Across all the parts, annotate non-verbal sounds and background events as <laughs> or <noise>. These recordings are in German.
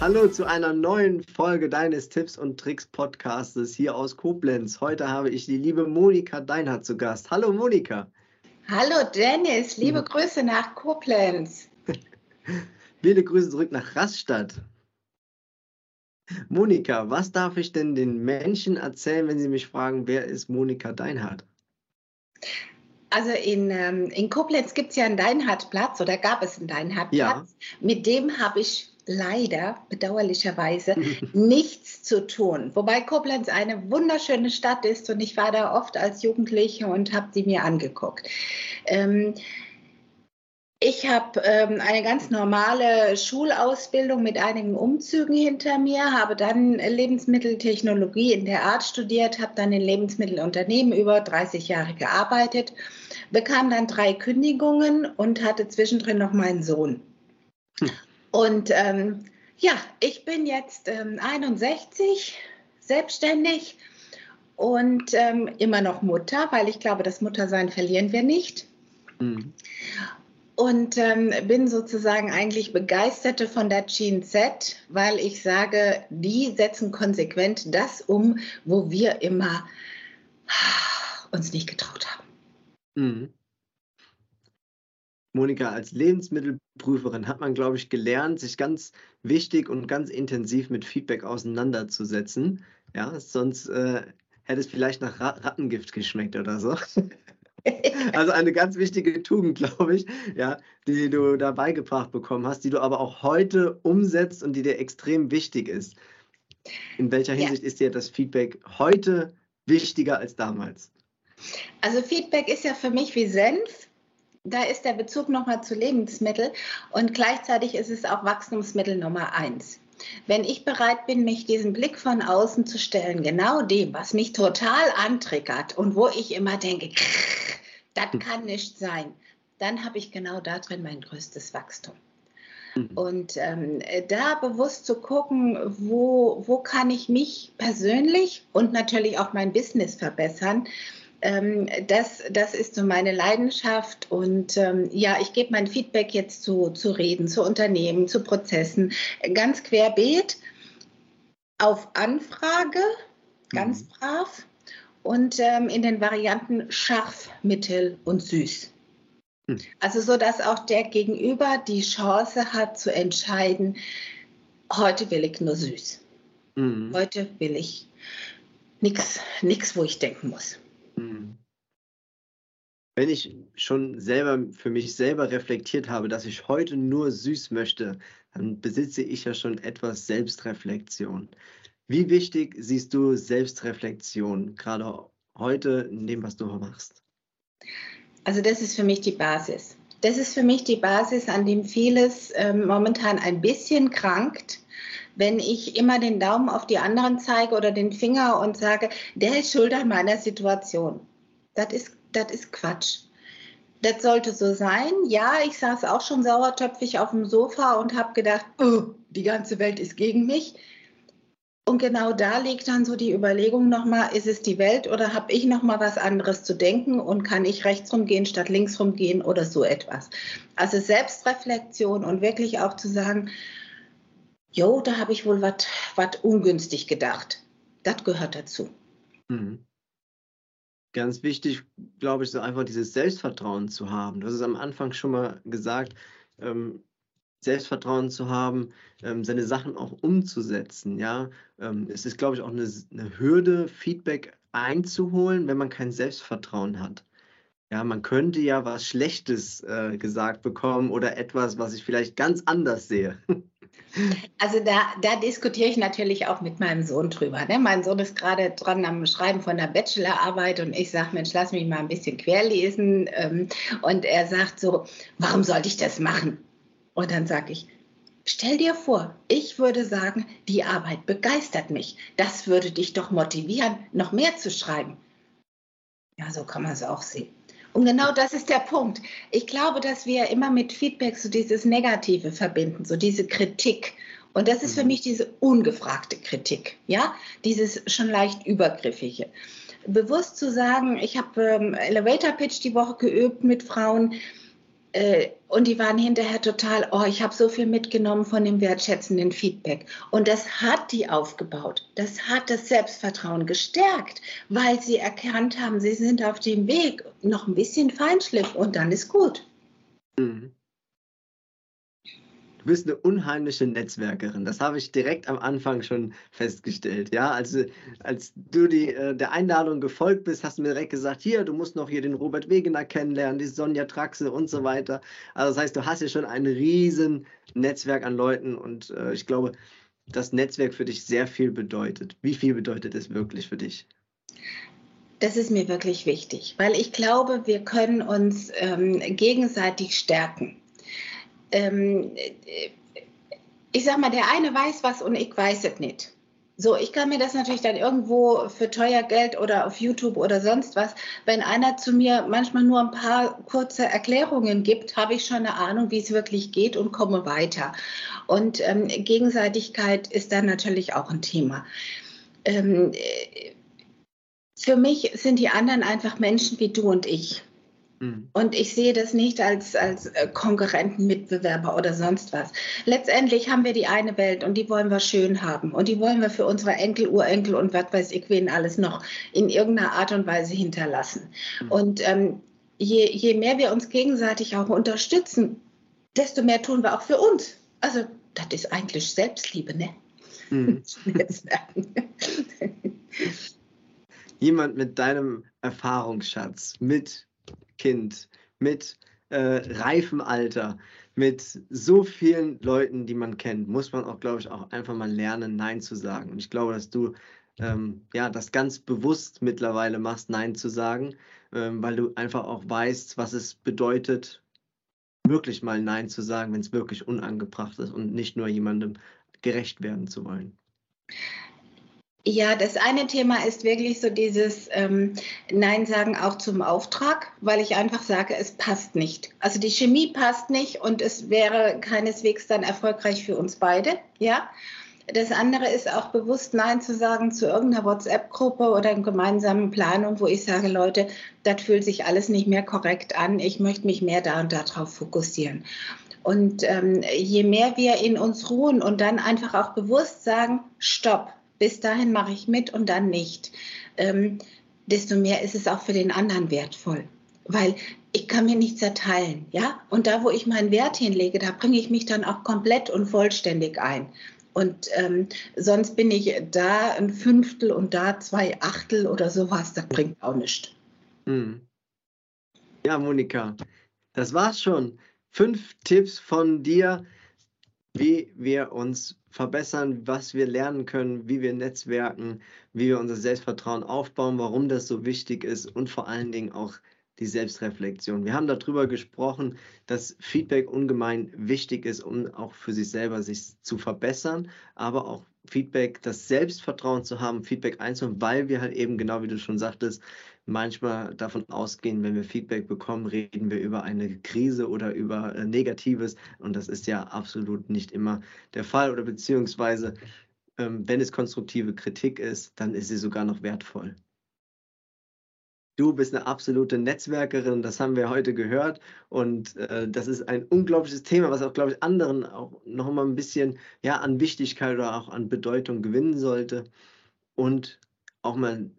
Hallo zu einer neuen Folge deines Tipps und Tricks Podcastes hier aus Koblenz. Heute habe ich die liebe Monika Deinhardt zu Gast. Hallo Monika. Hallo Dennis, liebe mhm. Grüße nach Koblenz. <laughs> Viele Grüße zurück nach Rastatt. Monika, was darf ich denn den Menschen erzählen, wenn sie mich fragen, wer ist Monika Deinhardt? Also in, ähm, in Koblenz gibt es ja einen Deinhardtplatz oder gab es einen Deinhardtplatz. Ja. Mit dem habe ich leider bedauerlicherweise <laughs> nichts zu tun. Wobei Koblenz eine wunderschöne Stadt ist und ich war da oft als Jugendliche und habe sie mir angeguckt. Ähm, ich habe ähm, eine ganz normale Schulausbildung mit einigen Umzügen hinter mir, habe dann Lebensmitteltechnologie in der Art studiert, habe dann in Lebensmittelunternehmen über 30 Jahre gearbeitet, bekam dann drei Kündigungen und hatte zwischendrin noch meinen Sohn. Hm. Und ähm, ja, ich bin jetzt ähm, 61, selbstständig und ähm, immer noch Mutter, weil ich glaube, das Muttersein verlieren wir nicht. Mhm. Und ähm, bin sozusagen eigentlich begeisterte von der Gene Z, weil ich sage, die setzen konsequent das um, wo wir immer uns nicht getraut haben. Mhm. Monika, als Lebensmittelprüferin hat man, glaube ich, gelernt, sich ganz wichtig und ganz intensiv mit Feedback auseinanderzusetzen. Ja, sonst äh, hätte es vielleicht nach Rattengift geschmeckt oder so. <laughs> <laughs> also eine ganz wichtige Tugend, glaube ich, ja, die du da beigebracht bekommen hast, die du aber auch heute umsetzt und die dir extrem wichtig ist. In welcher Hinsicht ja. ist dir das Feedback heute wichtiger als damals? Also Feedback ist ja für mich wie Senf da ist der Bezug nochmal zu Lebensmitteln und gleichzeitig ist es auch Wachstumsmittel Nummer eins. Wenn ich bereit bin, mich diesen Blick von außen zu stellen, genau dem, was mich total antriggert und wo ich immer denke, <laughs> das hm. kann nicht sein, dann habe ich genau da drin mein größtes Wachstum. Mhm. Und ähm, da bewusst zu gucken, wo, wo kann ich mich persönlich und natürlich auch mein Business verbessern, ähm, das, das ist so meine Leidenschaft. Und ähm, ja, ich gebe mein Feedback jetzt zu, zu Reden, zu Unternehmen, zu Prozessen, ganz querbeet, auf Anfrage, ganz mhm. brav und ähm, in den Varianten scharf, mittel und süß. Mhm. Also so, dass auch der Gegenüber die Chance hat zu entscheiden, heute will ich nur süß. Mhm. Heute will ich nichts, nix, wo ich denken muss. Mhm. Wenn ich schon selber für mich selber reflektiert habe, dass ich heute nur süß möchte, dann besitze ich ja schon etwas Selbstreflexion. Wie wichtig siehst du Selbstreflexion gerade heute in dem, was du machst? Also das ist für mich die Basis. Das ist für mich die Basis, an dem vieles ähm, momentan ein bisschen krankt wenn ich immer den Daumen auf die anderen zeige oder den Finger und sage, der ist schuld an meiner Situation. Das ist, das ist Quatsch. Das sollte so sein. Ja, ich saß auch schon sauertöpfig auf dem Sofa und habe gedacht, oh, die ganze Welt ist gegen mich. Und genau da liegt dann so die Überlegung nochmal, ist es die Welt oder habe ich nochmal was anderes zu denken und kann ich rechts rumgehen statt links rumgehen oder so etwas. Also Selbstreflexion und wirklich auch zu sagen, jo, da habe ich wohl was ungünstig gedacht. Das gehört dazu. Mhm. Ganz wichtig, glaube ich, so einfach dieses Selbstvertrauen zu haben. Du hast es am Anfang schon mal gesagt, ähm, Selbstvertrauen zu haben, ähm, seine Sachen auch umzusetzen. Ja, ähm, es ist, glaube ich, auch eine, eine, Hürde, Feedback einzuholen, wenn man kein Selbstvertrauen hat. Ja, man könnte ja was Schlechtes äh, gesagt bekommen oder etwas, was ich vielleicht ganz anders sehe. <laughs> Also da, da diskutiere ich natürlich auch mit meinem Sohn drüber. Ne? Mein Sohn ist gerade dran am Schreiben von der Bachelorarbeit und ich sage, Mensch, lass mich mal ein bisschen querlesen. Ähm, und er sagt so, warum sollte ich das machen? Und dann sage ich, stell dir vor, ich würde sagen, die Arbeit begeistert mich. Das würde dich doch motivieren, noch mehr zu schreiben. Ja, so kann man es auch sehen. Und genau das ist der Punkt. Ich glaube, dass wir immer mit Feedback so dieses Negative verbinden, so diese Kritik. Und das ist für mhm. mich diese ungefragte Kritik, ja, dieses schon leicht übergriffige. Bewusst zu sagen, ich habe ähm, Elevator Pitch die Woche geübt mit Frauen, und die waren hinterher total, oh, ich habe so viel mitgenommen von dem wertschätzenden Feedback. Und das hat die aufgebaut. Das hat das Selbstvertrauen gestärkt, weil sie erkannt haben, sie sind auf dem Weg. Noch ein bisschen Feinschliff und dann ist gut. Mhm. Du bist eine unheimliche Netzwerkerin. Das habe ich direkt am Anfang schon festgestellt. Ja, also als du die, äh, der Einladung gefolgt bist, hast du mir direkt gesagt, hier, du musst noch hier den Robert Wegener kennenlernen, die Sonja Traxe und so weiter. Also das heißt, du hast ja schon ein riesen Netzwerk an Leuten und äh, ich glaube, das Netzwerk für dich sehr viel bedeutet. Wie viel bedeutet es wirklich für dich? Das ist mir wirklich wichtig, weil ich glaube, wir können uns ähm, gegenseitig stärken ähm, ich sag mal, der eine weiß was und ich weiß es nicht. So, ich kann mir das natürlich dann irgendwo für teuer Geld oder auf YouTube oder sonst was, wenn einer zu mir manchmal nur ein paar kurze Erklärungen gibt, habe ich schon eine Ahnung, wie es wirklich geht und komme weiter. Und ähm, Gegenseitigkeit ist dann natürlich auch ein Thema. Ähm, für mich sind die anderen einfach Menschen wie du und ich. Mhm. Und ich sehe das nicht als, als äh, Konkurrenten, Mitbewerber oder sonst was. Letztendlich haben wir die eine Welt und die wollen wir schön haben. Und die wollen wir für unsere Enkel, Urenkel und was weiß ich wen alles noch in irgendeiner Art und Weise hinterlassen. Mhm. Und ähm, je, je mehr wir uns gegenseitig auch unterstützen, desto mehr tun wir auch für uns. Also das ist eigentlich Selbstliebe, ne? Mhm. <laughs> Jemand mit deinem Erfahrungsschatz, mit Kind, mit äh, reifem Alter, mit so vielen Leuten, die man kennt, muss man auch, glaube ich, auch einfach mal lernen, Nein zu sagen. Und ich glaube, dass du ähm, ja das ganz bewusst mittlerweile machst, Nein zu sagen, ähm, weil du einfach auch weißt, was es bedeutet, wirklich mal Nein zu sagen, wenn es wirklich unangebracht ist und nicht nur jemandem gerecht werden zu wollen. Ja, das eine Thema ist wirklich so dieses ähm, Nein sagen auch zum Auftrag, weil ich einfach sage, es passt nicht. Also die Chemie passt nicht und es wäre keineswegs dann erfolgreich für uns beide. Ja. Das andere ist auch bewusst Nein zu sagen zu irgendeiner WhatsApp-Gruppe oder einer gemeinsamen Planung, wo ich sage, Leute, das fühlt sich alles nicht mehr korrekt an. Ich möchte mich mehr da und darauf fokussieren. Und ähm, je mehr wir in uns ruhen und dann einfach auch bewusst sagen, stopp, bis dahin mache ich mit und dann nicht, ähm, desto mehr ist es auch für den anderen wertvoll. Weil ich kann mir nichts erteilen, ja? Und da, wo ich meinen Wert hinlege, da bringe ich mich dann auch komplett und vollständig ein. Und ähm, sonst bin ich da ein Fünftel und da zwei Achtel oder sowas, das bringt auch nichts. Hm. Ja, Monika, das war's schon. Fünf Tipps von dir, wie wir uns verbessern, was wir lernen können, wie wir netzwerken, wie wir unser Selbstvertrauen aufbauen, warum das so wichtig ist und vor allen Dingen auch die Selbstreflexion. Wir haben darüber gesprochen, dass Feedback ungemein wichtig ist, um auch für sich selber sich zu verbessern, aber auch Feedback, das Selbstvertrauen zu haben, Feedback einzuholen, weil wir halt eben genau wie du schon sagtest, manchmal davon ausgehen, wenn wir Feedback bekommen, reden wir über eine Krise oder über äh, Negatives. Und das ist ja absolut nicht immer der Fall. Oder beziehungsweise, ähm, wenn es konstruktive Kritik ist, dann ist sie sogar noch wertvoll. Du bist eine absolute Netzwerkerin, das haben wir heute gehört. Und äh, das ist ein unglaubliches Thema, was auch, glaube ich, anderen auch noch mal ein bisschen ja, an Wichtigkeit oder auch an Bedeutung gewinnen sollte. Und auch mal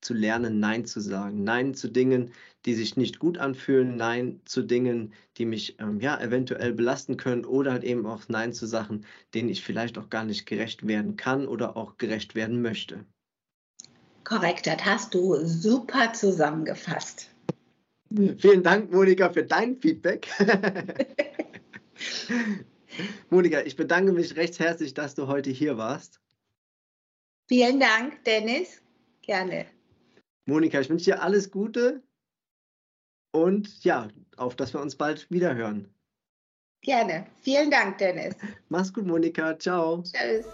zu lernen, Nein zu sagen. Nein zu Dingen, die sich nicht gut anfühlen. Nein zu Dingen, die mich ähm, ja eventuell belasten können. Oder halt eben auch Nein zu Sachen, denen ich vielleicht auch gar nicht gerecht werden kann oder auch gerecht werden möchte. Korrekt, das hast du super zusammengefasst. Vielen Dank, Monika, für dein Feedback. <laughs> Monika, ich bedanke mich recht herzlich, dass du heute hier warst. Vielen Dank, Dennis. Gerne. Monika, ich wünsche dir alles Gute und ja, auf dass wir uns bald wieder hören. Gerne. Vielen Dank, Dennis. Mach's gut, Monika. Ciao. Tschüss.